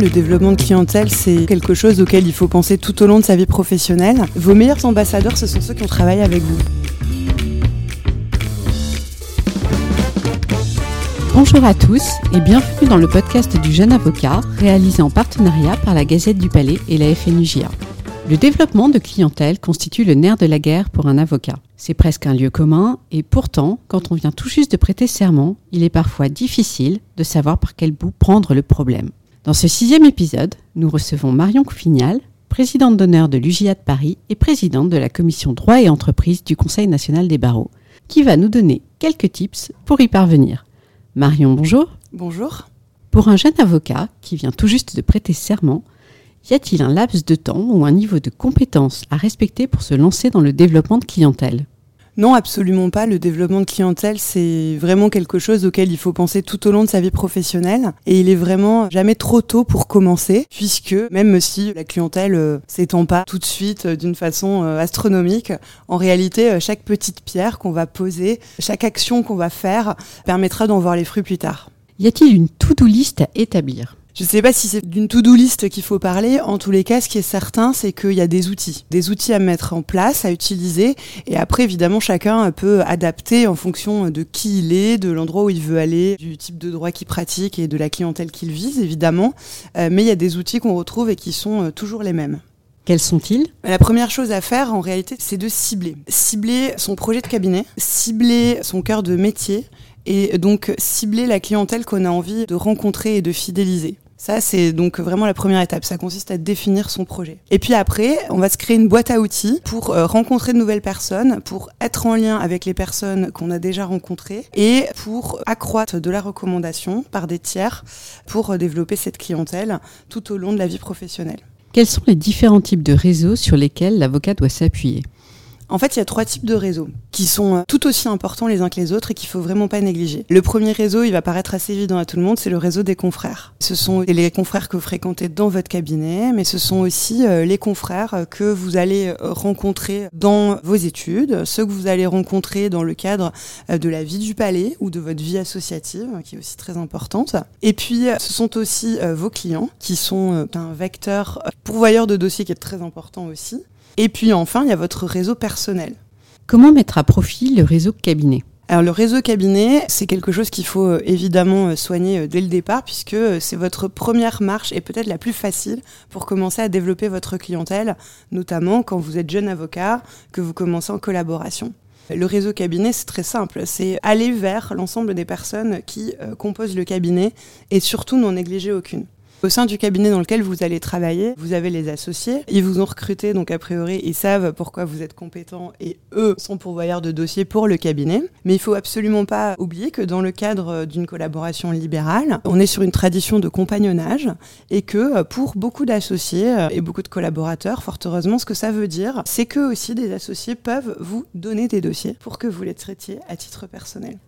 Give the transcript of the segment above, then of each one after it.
Le développement de clientèle, c'est quelque chose auquel il faut penser tout au long de sa vie professionnelle. Vos meilleurs ambassadeurs, ce sont ceux qui ont travaillé avec vous. Bonjour à tous et bienvenue dans le podcast du jeune avocat réalisé en partenariat par la Gazette du Palais et la FNUJA. Le développement de clientèle constitue le nerf de la guerre pour un avocat. C'est presque un lieu commun et pourtant, quand on vient tout juste de prêter serment, il est parfois difficile de savoir par quel bout prendre le problème. Dans ce sixième épisode, nous recevons Marion Coufignal, présidente d'honneur de l'UJA de Paris et présidente de la commission droit et entreprise du Conseil national des barreaux, qui va nous donner quelques tips pour y parvenir. Marion, bonjour. Bonjour. Pour un jeune avocat qui vient tout juste de prêter serment, y a-t-il un laps de temps ou un niveau de compétence à respecter pour se lancer dans le développement de clientèle? Non, absolument pas. Le développement de clientèle, c'est vraiment quelque chose auquel il faut penser tout au long de sa vie professionnelle. Et il est vraiment jamais trop tôt pour commencer, puisque même si la clientèle euh, s'étend pas tout de suite euh, d'une façon euh, astronomique, en réalité, chaque petite pierre qu'on va poser, chaque action qu'on va faire, permettra d'en voir les fruits plus tard. Y a-t-il une to-do list à établir? Je ne sais pas si c'est d'une to-do list qu'il faut parler. En tous les cas, ce qui est certain, c'est qu'il y a des outils, des outils à mettre en place, à utiliser. Et après, évidemment, chacun peut adapter en fonction de qui il est, de l'endroit où il veut aller, du type de droit qu'il pratique et de la clientèle qu'il vise, évidemment. Euh, mais il y a des outils qu'on retrouve et qui sont euh, toujours les mêmes. Quels sont-ils? La première chose à faire, en réalité, c'est de cibler. Cibler son projet de cabinet, cibler son cœur de métier et donc cibler la clientèle qu'on a envie de rencontrer et de fidéliser. Ça, c'est donc vraiment la première étape. Ça consiste à définir son projet. Et puis après, on va se créer une boîte à outils pour euh, rencontrer de nouvelles personnes, pour être en lien avec les personnes qu'on a déjà rencontrées et pour accroître de la recommandation par des tiers pour euh, développer cette clientèle tout au long de la vie professionnelle. Quels sont les différents types de réseaux sur lesquels l'avocat doit s'appuyer? En fait, il y a trois types de réseaux qui sont euh, tout aussi importants les uns que les autres et qu'il faut vraiment pas négliger. Le premier réseau, il va paraître assez évident à tout le monde, c'est le réseau des confrères. Ce sont les confrères que vous fréquentez dans votre cabinet, mais ce sont aussi euh, les confrères euh, que vous allez rencontrer dans vos études, ceux que vous allez rencontrer dans le cadre de la vie du palais ou de votre vie associative, qui est aussi très importante. Et puis, ce sont aussi vos clients qui sont un vecteur pourvoyeur de dossiers qui est très important aussi. Et puis enfin, il y a votre réseau personnel. Comment mettre à profit le réseau cabinet? Alors le réseau cabinet, c'est quelque chose qu'il faut euh, évidemment euh, soigner euh, dès le départ puisque c'est votre première marche et peut-être la plus facile pour commencer à développer votre clientèle, notamment quand vous êtes jeune avocat, que vous commencez en collaboration. Le réseau cabinet, c'est très simple, c'est aller vers l'ensemble des personnes qui composent le cabinet et surtout n'en négliger aucune. Au sein du cabinet dans lequel vous allez travailler, vous avez les associés. Ils vous ont recruté, donc a priori, ils savent pourquoi vous êtes compétent et eux sont pourvoyeurs de dossiers pour le cabinet. Mais il faut absolument pas oublier que dans le cadre d'une collaboration libérale, on est sur une tradition de compagnonnage et que pour beaucoup d'associés et beaucoup de collaborateurs, fort heureusement, ce que ça veut dire, c'est que aussi des associés peuvent vous donner des dossiers pour que vous les traitiez à titre personnel.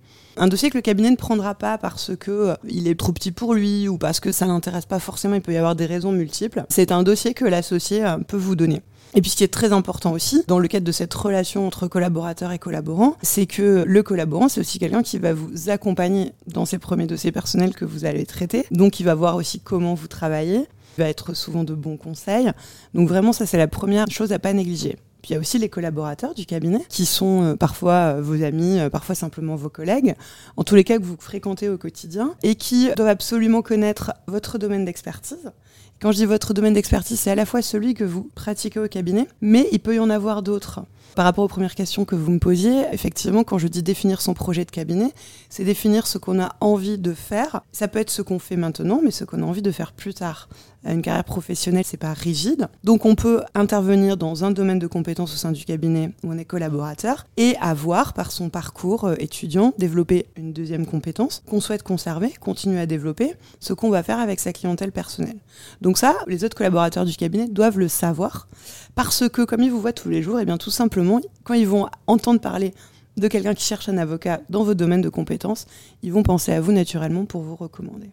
Un dossier que le cabinet ne prendra pas parce que euh, il est trop petit pour lui ou parce que ça l'intéresse pas forcément, il peut y avoir des raisons multiples. C'est un dossier que l'associé euh, peut vous donner. Et puis ce qui est très important aussi, dans le cadre de cette relation entre collaborateur et collaborant, c'est que le collaborant, c'est aussi quelqu'un qui va vous accompagner dans ces premiers dossiers personnels que vous allez traiter. Donc il va voir aussi comment vous travaillez, il va être souvent de bons conseils. Donc vraiment ça c'est la première chose à pas négliger. Puis il y a aussi les collaborateurs du cabinet, qui sont euh, parfois euh, vos amis, euh, parfois simplement vos collègues, en tous les cas que vous fréquentez au quotidien, et qui doivent absolument connaître votre domaine d'expertise. Quand je dis votre domaine d'expertise, c'est à la fois celui que vous pratiquez au cabinet, mais il peut y en avoir d'autres. Par rapport aux premières questions que vous me posiez, effectivement, quand je dis définir son projet de cabinet, c'est définir ce qu'on a envie de faire. Ça peut être ce qu'on fait maintenant, mais ce qu'on a envie de faire plus tard. Une carrière professionnelle, c'est pas rigide. Donc on peut intervenir dans un domaine de compétences au sein du cabinet où on est collaborateur et avoir, par son parcours euh, étudiant, développer une deuxième compétence qu'on souhaite conserver, continuer à développer, ce qu'on va faire avec sa clientèle personnelle. Donc ça, les autres collaborateurs du cabinet doivent le savoir parce que comme ils vous voient tous les jours, et eh bien tout simplement, quand ils vont entendre parler de quelqu'un qui cherche un avocat dans votre domaine de compétences, ils vont penser à vous naturellement pour vous recommander.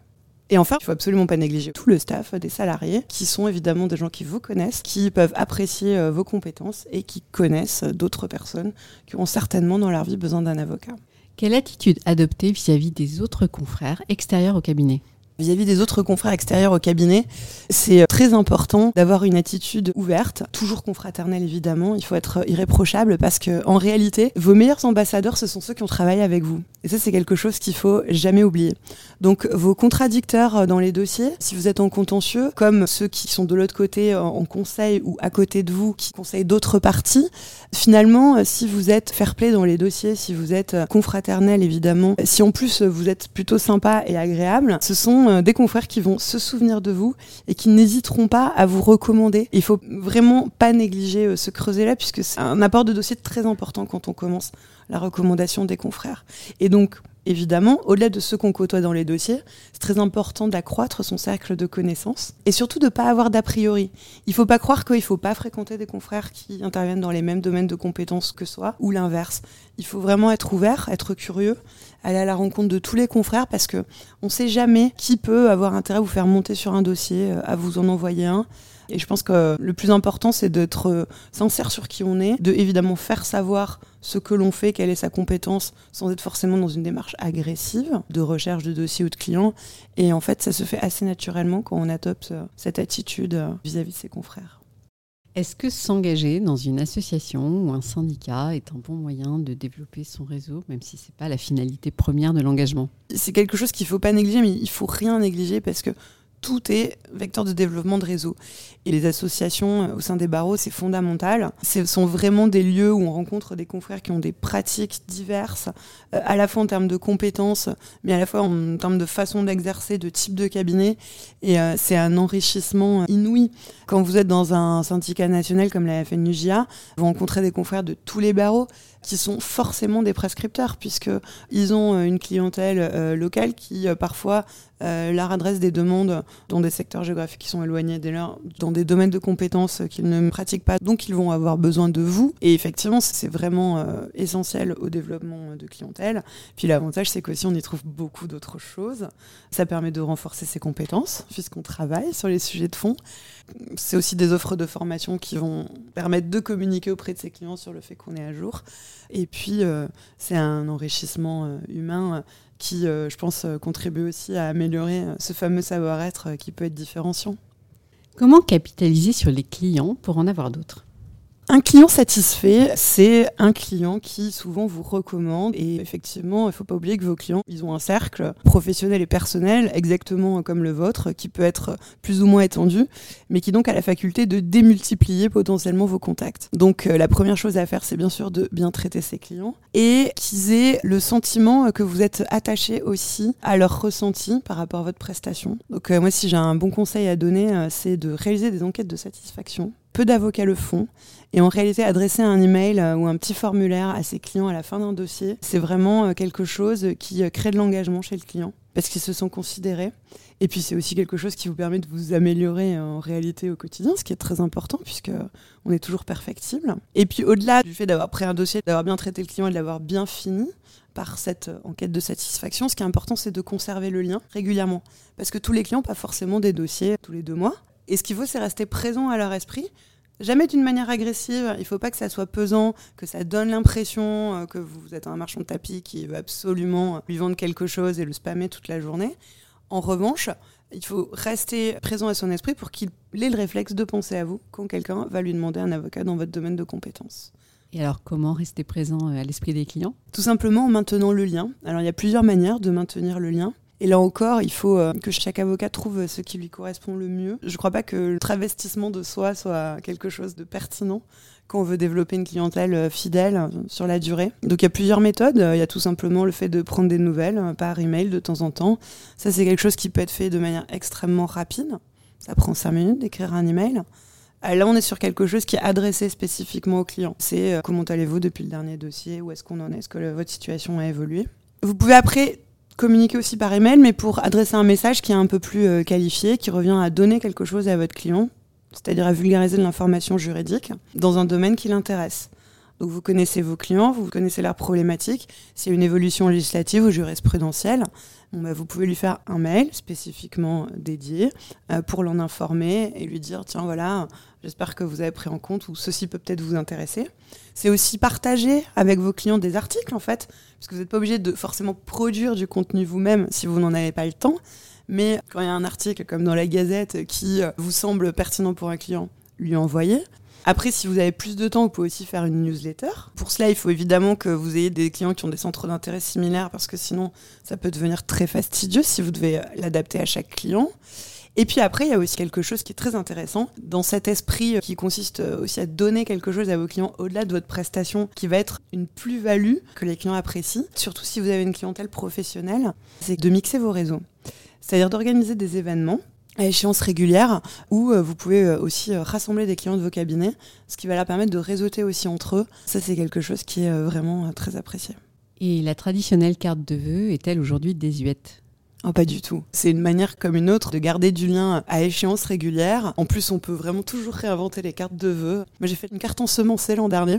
Et enfin, il faut absolument pas négliger tout le staff des salariés, qui sont évidemment des gens qui vous connaissent, qui peuvent apprécier euh, vos compétences et qui connaissent d'autres personnes qui ont certainement dans leur vie besoin d'un avocat. Quelle attitude adopter vis-à-vis des autres confrères extérieurs au cabinet? Vis-à-vis des autres confrères extérieurs au cabinet, c'est très important d'avoir une attitude ouverte, toujours confraternelle évidemment. Il faut être irréprochable parce que en réalité, vos meilleurs ambassadeurs, ce sont ceux qui ont travaillé avec vous. Et ça, c'est quelque chose qu'il faut jamais oublier. Donc, vos contradicteurs dans les dossiers, si vous êtes en contentieux, comme ceux qui sont de l'autre côté en conseil ou à côté de vous, qui conseillent d'autres parties, finalement, si vous êtes fair-play dans les dossiers, si vous êtes confraternel évidemment, si en plus vous êtes plutôt sympa et agréable, ce sont euh, des confrères qui vont se souvenir de vous et qui n'hésiteront pas à vous recommander. Il faut vraiment pas négliger euh, ce creuset-là puisque c'est un apport de dossier très important quand on commence la recommandation des confrères. Et donc, évidemment, au-delà de ceux qu'on côtoie dans les dossiers, c'est très important d'accroître son cercle de connaissances et surtout de ne pas avoir d'a priori. Il ne faut pas croire qu'il ne faut pas fréquenter des confrères qui interviennent dans les mêmes domaines de compétences que soi ou l'inverse. Il faut vraiment être ouvert, être curieux, aller à la rencontre de tous les confrères parce que on ne sait jamais qui peut avoir intérêt à vous faire monter sur un dossier, euh, à vous en envoyer un. Et je pense que le plus important, c'est d'être euh, sincère sur qui on est, de évidemment faire savoir ce que l'on fait, quelle est sa compétence, sans être forcément dans une démarche agressive de recherche de dossiers ou de clients. Et en fait, ça se fait assez naturellement quand on adopte euh, cette attitude vis-à-vis -vis de ses confrères. Est-ce que s'engager dans une association ou un syndicat est un bon moyen de développer son réseau, même si ce n'est pas la finalité première de l'engagement? C'est quelque chose qu'il ne faut pas négliger, mais il faut rien négliger parce que tout est vecteur de développement de réseau. Et les associations euh, au sein des barreaux, c'est fondamental. Ce sont vraiment des lieux où on rencontre des confrères qui ont des pratiques diverses, euh, à la fois en termes de compétences, mais à la fois en termes de façon d'exercer, de type de cabinet. Et euh, c'est un enrichissement inouï. Quand vous êtes dans un syndicat national comme la FNUJA, vous rencontrez des confrères de tous les barreaux qui sont forcément des prescripteurs, puisqu'ils ont une clientèle locale qui parfois euh, leur adresse des demandes dans des secteurs géographiques qui sont éloignés des leurs, dans des domaines de compétences qu'ils ne pratiquent pas, donc ils vont avoir besoin de vous. Et effectivement, c'est vraiment euh, essentiel au développement de clientèle. Puis l'avantage, c'est qu'aussi on y trouve beaucoup d'autres choses. Ça permet de renforcer ses compétences, puisqu'on travaille sur les sujets de fond. C'est aussi des offres de formation qui vont permettre de communiquer auprès de ses clients sur le fait qu'on est à jour. Et puis, euh, c'est un enrichissement humain qui, euh, je pense, euh, contribue aussi à améliorer euh, ce fameux savoir-être qui peut être différenciant. Comment capitaliser sur les clients pour en avoir d'autres? Un client satisfait, c'est un client qui souvent vous recommande. Et effectivement, il ne faut pas oublier que vos clients, ils ont un cercle professionnel et personnel, exactement comme le vôtre, qui peut être plus ou moins étendu, mais qui donc a la faculté de démultiplier potentiellement vos contacts. Donc euh, la première chose à faire, c'est bien sûr de bien traiter ses clients et qu'ils aient le sentiment que vous êtes attaché aussi à leur ressenti par rapport à votre prestation. Donc euh, moi, si j'ai un bon conseil à donner, euh, c'est de réaliser des enquêtes de satisfaction peu d'avocats le font. Et en réalité, adresser un email euh, ou un petit formulaire à ses clients à la fin d'un dossier, c'est vraiment euh, quelque chose qui euh, crée de l'engagement chez le client parce qu'ils se sont considérés. Et puis c'est aussi quelque chose qui vous permet de vous améliorer en réalité au quotidien, ce qui est très important puisque on est toujours perfectible. Et puis au-delà du fait d'avoir pris un dossier, d'avoir bien traité le client et de l'avoir bien fini par cette enquête de satisfaction, ce qui est important c'est de conserver le lien régulièrement parce que tous les clients pas forcément des dossiers tous les deux mois. Et ce qu'il faut, c'est rester présent à leur esprit. Jamais d'une manière agressive, il ne faut pas que ça soit pesant, que ça donne l'impression euh, que vous êtes un marchand de tapis qui veut absolument lui vendre quelque chose et le spammer toute la journée. En revanche, il faut rester présent à son esprit pour qu'il ait le réflexe de penser à vous quand quelqu'un va lui demander un avocat dans votre domaine de compétences. Et alors, comment rester présent euh, à l'esprit des clients? Tout simplement en maintenant le lien. Alors, il y a plusieurs manières de maintenir le lien. Et là encore, il faut euh, que chaque avocat trouve ce qui lui correspond le mieux. Je ne crois pas que le travestissement de soi soit quelque chose de pertinent quand on veut développer une clientèle euh, fidèle euh, sur la durée. Donc il y a plusieurs méthodes. Il y a tout simplement le fait de prendre des nouvelles par email de temps en temps. Ça, c'est quelque chose qui peut être fait de manière extrêmement rapide. Ça prend cinq minutes d'écrire un email. Là, on est sur quelque chose qui est adressé spécifiquement au client. C'est comment allez-vous depuis le dernier dossier? Où est-ce qu'on en est? Est-ce que votre situation a évolué? Vous pouvez après communiquer aussi par email, mais pour adresser un message qui est un peu plus euh, qualifié, qui revient à donner quelque chose à votre client, c'est-à-dire à vulgariser de l'information juridique dans un domaine qui l'intéresse. Donc vous connaissez vos clients, vous connaissez leurs problématiques. S'il y a une évolution législative ou jurisprudentielle, bah, vous pouvez lui faire un mail spécifiquement dédié euh, pour l'en informer et lui dire tiens voilà, j'espère que vous avez pris en compte ou ceci peut peut-être vous intéresser. C'est aussi partager avec vos clients des articles en fait, parce que vous n'êtes pas obligé de forcément produire du contenu vous-même si vous n'en avez pas le temps. Mais quand il y a un article comme dans la Gazette qui vous semble pertinent pour un client, lui envoyer. Après, si vous avez plus de temps, vous pouvez aussi faire une newsletter. Pour cela, il faut évidemment que vous ayez des clients qui ont des centres d'intérêt similaires parce que sinon, ça peut devenir très fastidieux si vous devez l'adapter à chaque client. Et puis après, il y a aussi quelque chose qui est très intéressant dans cet esprit qui consiste aussi à donner quelque chose à vos clients au-delà de votre prestation qui va être une plus-value que les clients apprécient, surtout si vous avez une clientèle professionnelle, c'est de mixer vos réseaux. C'est-à-dire d'organiser des événements à échéance régulière où euh, vous pouvez euh, aussi euh, rassembler des clients de vos cabinets, ce qui va leur permettre de réseauter aussi entre eux. Ça, c'est quelque chose qui est vraiment très apprécié. Et la traditionnelle carte de vœux est-elle aujourd'hui désuète? Oh, pas du tout. C'est une manière comme une autre de garder du lien à échéance régulière. En plus, on peut vraiment toujours réinventer les cartes de vœux. Moi, j'ai fait une carte en semencée l'an dernier.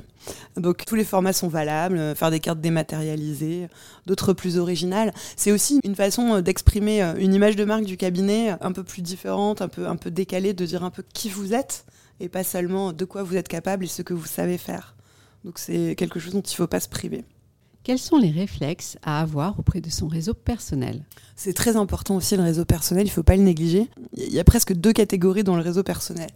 Donc, tous les formats sont valables. Faire des cartes dématérialisées, d'autres plus originales. C'est aussi une façon d'exprimer une image de marque du cabinet un peu plus différente, un peu, un peu décalée, de dire un peu qui vous êtes et pas seulement de quoi vous êtes capable et ce que vous savez faire. Donc, c'est quelque chose dont il ne faut pas se priver. Quels sont les réflexes à avoir auprès de son réseau personnel? C'est très important aussi le réseau personnel, il ne faut pas le négliger. Il y a presque deux catégories dans le réseau personnel.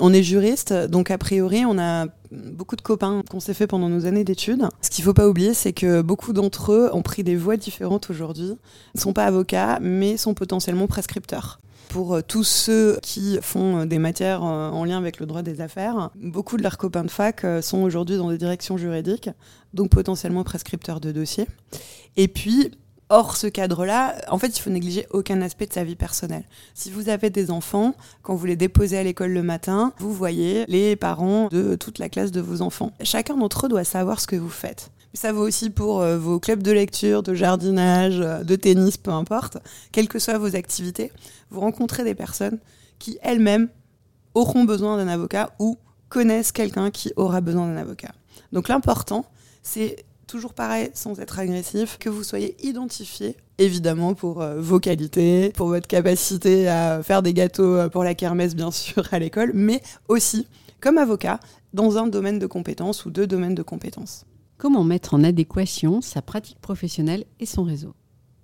On est juriste, donc a priori on a beaucoup de copains qu'on s'est fait pendant nos années d'études. Ce qu'il ne faut pas oublier, c'est que beaucoup d'entre eux ont pris des voies différentes aujourd'hui. Ne sont pas avocats, mais sont potentiellement prescripteurs pour euh, tous ceux qui font euh, des matières euh, en lien avec le droit des affaires. Beaucoup de leurs copains de fac sont aujourd'hui dans des directions juridiques, donc potentiellement prescripteurs de dossiers. Et puis, Hors ce cadre-là, en fait, il faut négliger aucun aspect de sa vie personnelle. Si vous avez des enfants, quand vous les déposez à l'école le matin, vous voyez les parents de toute la classe de vos enfants. Chacun d'entre eux doit savoir ce que vous faites. Ça vaut aussi pour vos clubs de lecture, de jardinage, de tennis, peu importe. Quelles que soient vos activités, vous rencontrez des personnes qui elles-mêmes auront besoin d'un avocat ou connaissent quelqu'un qui aura besoin d'un avocat. Donc l'important, c'est toujours pareil, sans être agressif, que vous soyez identifié, évidemment, pour euh, vos qualités, pour votre capacité à faire des gâteaux euh, pour la kermesse, bien sûr, à l'école, mais aussi comme avocat dans un domaine de compétences ou deux domaines de compétences. Comment mettre en adéquation sa pratique professionnelle et son réseau?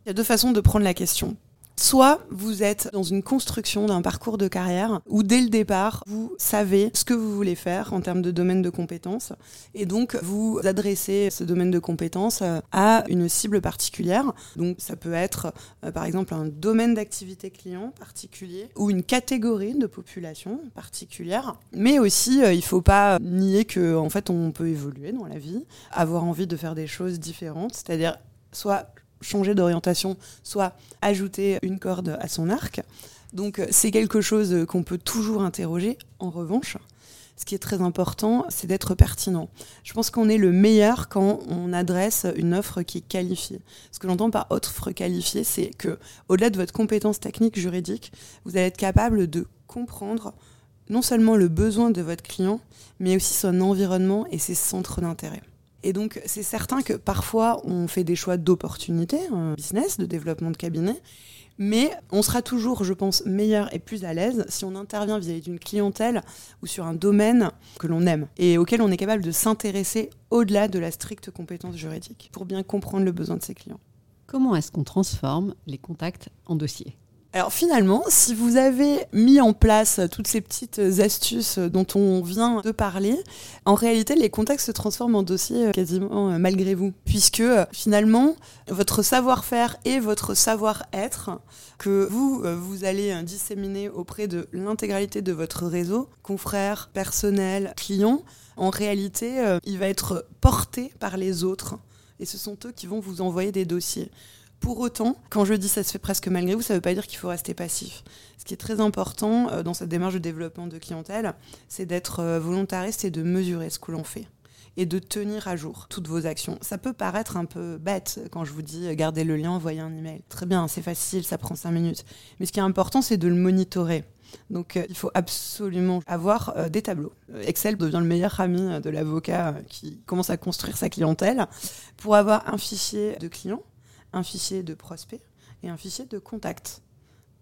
Il y a deux façons de prendre la question. Soit vous êtes dans une construction d'un parcours de carrière où dès le départ, vous savez ce que vous voulez faire en termes de domaine de compétences et donc vous adressez ce domaine de compétences euh, à une cible particulière. Donc ça peut être euh, par exemple un domaine d'activité client particulier ou une catégorie de population particulière. Mais aussi, euh, il ne faut pas nier que en fait on peut évoluer dans la vie, avoir envie de faire des choses différentes, c'est-à-dire soit changer d'orientation, soit ajouter une corde à son arc. Donc c'est quelque chose qu'on peut toujours interroger. En revanche, ce qui est très important, c'est d'être pertinent. Je pense qu'on est le meilleur quand on adresse une offre qui est qualifiée. Ce que j'entends par offre qualifiée, c'est que au-delà de votre compétence technique juridique, vous allez être capable de comprendre non seulement le besoin de votre client, mais aussi son environnement et ses centres d'intérêt. Et donc, c'est certain que parfois, on fait des choix d'opportunité, un business, de développement de cabinet, mais on sera toujours, je pense, meilleur et plus à l'aise si on intervient vis-à-vis d'une clientèle ou sur un domaine que l'on aime et auquel on est capable de s'intéresser au-delà de la stricte compétence juridique pour bien comprendre le besoin de ses clients. Comment est-ce qu'on transforme les contacts en dossiers? Alors finalement, si vous avez mis en place toutes ces petites astuces dont on vient de parler, en réalité, les contacts se transforment en dossiers quasiment euh, malgré vous, puisque euh, finalement, votre savoir-faire et votre savoir-être que vous, euh, vous allez disséminer auprès de l'intégralité de votre réseau, confrères, personnel, clients, en réalité, il va être porté par les autres. Et ce sont eux qui vont vous envoyer des dossiers. Pour autant, quand je dis ça se fait presque malgré vous, ça ne veut pas dire qu'il faut rester passif. Ce qui est très important euh, dans cette démarche de développement de clientèle, c'est d'être euh, volontariste et de mesurer ce que l'on fait et de tenir à jour toutes vos actions. Ça peut paraître un peu bête quand je vous dis euh, gardez le lien, envoyez un email. Très bien, c'est facile, ça prend cinq minutes. Mais ce qui est important, c'est de le monitorer. Donc il faut absolument avoir des tableaux. Excel devient le meilleur ami de l'avocat qui commence à construire sa clientèle pour avoir un fichier de clients un fichier de prospects et un fichier de contacts.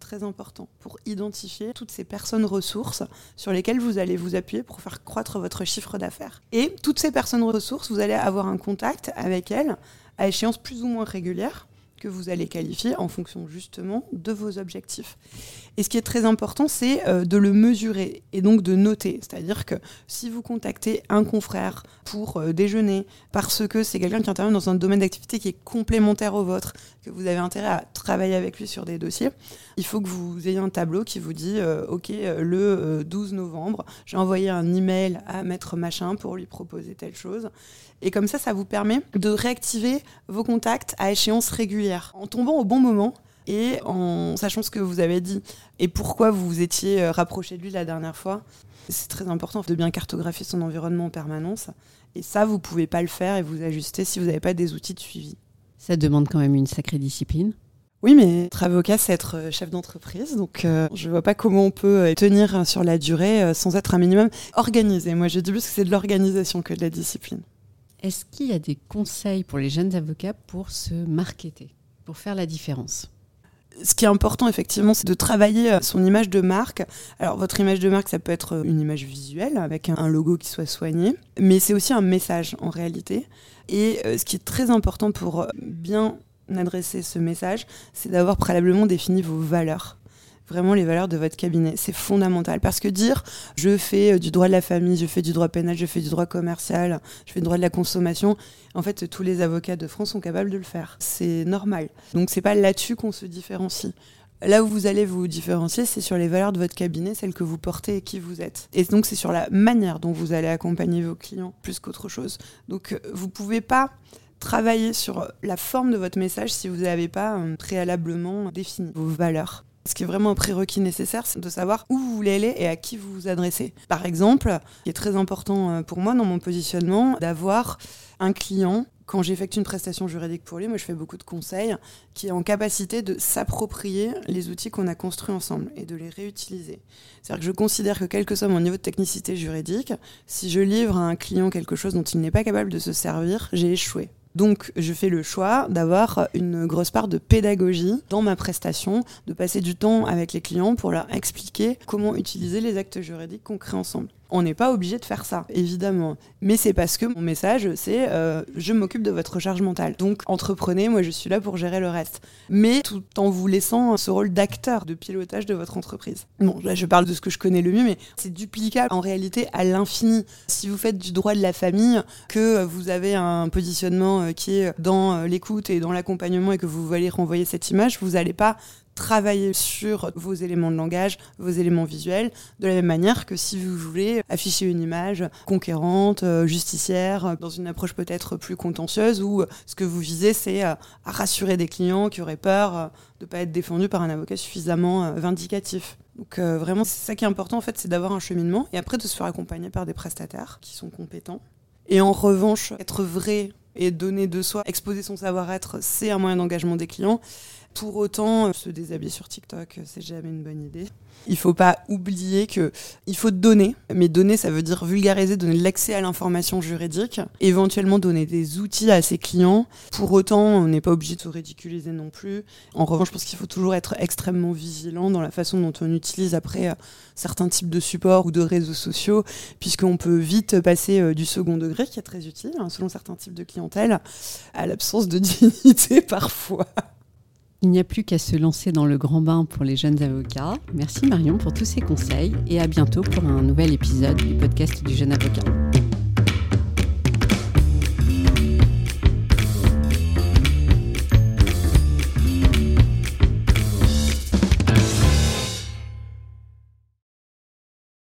Très important pour identifier toutes ces personnes ressources sur lesquelles vous allez vous appuyer pour faire croître votre chiffre d'affaires. Et toutes ces personnes ressources, vous allez avoir un contact avec elles à échéance plus ou moins régulière que vous allez qualifier en fonction justement de vos objectifs. Et ce qui est très important, c'est euh, de le mesurer et donc de noter. C'est-à-dire que si vous contactez un confrère pour euh, déjeuner parce que c'est quelqu'un qui intervient dans un domaine d'activité qui est complémentaire au vôtre, que vous avez intérêt à travailler avec lui sur des dossiers, il faut que vous ayez un tableau qui vous dit euh, OK, le 12 novembre, j'ai envoyé un email à maître machin pour lui proposer telle chose. Et comme ça, ça vous permet de réactiver vos contacts à échéance régulière en tombant au bon moment et en sachant ce que vous avez dit et pourquoi vous vous étiez euh, rapproché de lui la dernière fois. C'est très important de bien cartographier son environnement en permanence. Et ça, vous pouvez pas le faire et vous ajuster si vous n'avez pas des outils de suivi. Ça demande quand même une sacrée discipline. Oui, mais être avocat, c'est être euh, chef d'entreprise. Donc, euh, je vois pas comment on peut tenir sur la durée sans être un minimum organisé. Moi, je dis plus que c'est de l'organisation que de la discipline. Est-ce qu'il y a des conseils pour les jeunes avocats pour se marketer, pour faire la différence ce qui est important, effectivement, c'est de travailler euh, son image de marque. Alors, votre image de marque, ça peut être une image visuelle avec un logo qui soit soigné, mais c'est aussi un message en réalité. Et euh, ce qui est très important pour euh, bien adresser ce message, c'est d'avoir préalablement défini vos valeurs vraiment les valeurs de votre cabinet. C'est fondamental parce que dire je fais euh, du droit de la famille, je fais du droit pénal, je fais du droit commercial, je fais du droit de la consommation, en fait tous les avocats de France sont capables de le faire. C'est normal. Donc c'est pas là-dessus qu'on se différencie. Là où vous allez vous différencier, c'est sur les valeurs de votre cabinet, celles que vous portez et qui vous êtes. Et donc c'est sur la manière dont vous allez accompagner vos clients plus qu'autre chose. Donc euh, vous pouvez pas travailler sur la forme de votre message si vous n'avez pas euh, préalablement défini vos valeurs. Ce qui est vraiment un prérequis nécessaire, c'est de savoir où vous voulez aller et à qui vous vous adressez. Par exemple, il est très important euh, pour moi dans mon positionnement d'avoir un client quand j'effectue une prestation juridique pour lui, moi je fais beaucoup de conseils, qui est en capacité de s'approprier les outils qu'on a construits ensemble et de les réutiliser. C'est-à-dire que je considère que quel que soit mon niveau de technicité juridique, si je livre à un client quelque chose dont il n'est pas capable de se servir, j'ai échoué. Donc, je fais le choix d'avoir une grosse part de pédagogie dans ma prestation, de passer du temps avec les clients pour leur expliquer comment utiliser les actes juridiques qu'on crée ensemble. On n'est pas obligé de faire ça, évidemment. Mais c'est parce que mon message, c'est euh, je m'occupe de votre charge mentale. Donc entreprenez, moi je suis là pour gérer le reste. Mais tout en vous laissant ce rôle d'acteur, de pilotage de votre entreprise. Bon, là je parle de ce que je connais le mieux, mais c'est duplicable en réalité à l'infini. Si vous faites du droit de la famille, que vous avez un positionnement euh, qui est dans euh, l'écoute et dans l'accompagnement et que vous voulez renvoyer cette image, vous n'allez pas travailler sur vos éléments de langage, vos éléments visuels, de la même manière que si vous voulez afficher une image conquérante, euh, justicière, euh, dans une approche peut-être plus contentieuse, où euh, ce que vous visez, c'est à rassurer des clients qui auraient peur de ne pas être défendus par un avocat suffisamment vindicatif. Donc vraiment, c'est ça qui est important en fait, c'est d'avoir un cheminement et après de se faire accompagner par des prestataires qui sont compétents. Et en revanche, être vrai et donner de soi, exposer son savoir-être, c'est un moyen d'engagement des clients. Pour autant, se déshabiller sur TikTok, c'est jamais une bonne idée. Il faut pas oublier que il faut donner, mais donner, ça veut dire vulgariser, donner l'accès à l'information juridique, éventuellement donner des outils à ses clients. Pour autant, on n'est pas obligé de se ridiculiser non plus. En revanche, je pense qu'il faut toujours être extrêmement vigilant dans la façon dont on utilise après euh, certains types de supports ou de réseaux sociaux, puisqu'on peut vite passer euh, du second degré, qui est très utile, hein, selon certains types de clientèle, à l'absence de dignité parfois. Il n'y a plus qu'à se lancer dans le grand bain pour les jeunes avocats. Merci Marion pour tous ces conseils et à bientôt pour un nouvel épisode du podcast du jeune avocat.